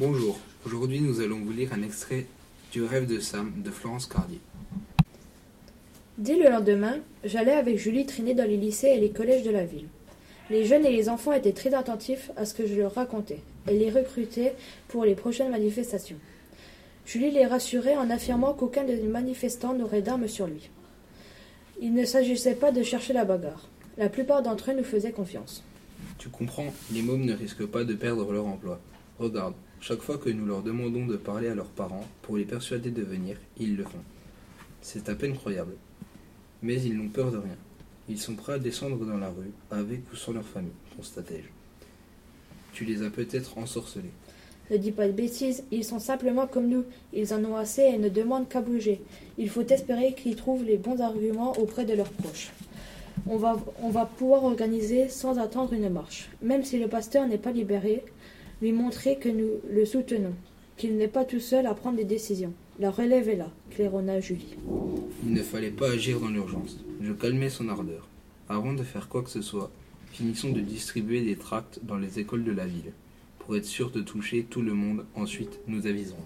Bonjour, aujourd'hui nous allons vous lire un extrait du rêve de Sam de Florence Cardier. Dès le lendemain, j'allais avec Julie traîner dans les lycées et les collèges de la ville. Les jeunes et les enfants étaient très attentifs à ce que je leur racontais et les recrutait pour les prochaines manifestations. Julie les rassurait en affirmant qu'aucun des manifestants n'aurait d'armes sur lui. Il ne s'agissait pas de chercher la bagarre. La plupart d'entre eux nous faisaient confiance. Tu comprends, les mômes ne risquent pas de perdre leur emploi. Regarde, chaque fois que nous leur demandons de parler à leurs parents pour les persuader de venir, ils le font. C'est à peine croyable. Mais ils n'ont peur de rien. Ils sont prêts à descendre dans la rue, avec ou sans leur famille, constatai-je. Tu les as peut-être ensorcelés. Ne dis pas de bêtises, ils sont simplement comme nous. Ils en ont assez et ne demandent qu'à bouger. Il faut espérer qu'ils trouvent les bons arguments auprès de leurs proches. On va, on va pouvoir organiser sans attendre une marche. Même si le pasteur n'est pas libéré, lui montrer que nous le soutenons, qu'il n'est pas tout seul à prendre des décisions. La relève est là, claironna Julie. Il ne fallait pas agir dans l'urgence. Je calmais son ardeur. Avant de faire quoi que ce soit, finissons de distribuer des tracts dans les écoles de la ville. Pour être sûr de toucher tout le monde, ensuite nous aviserons.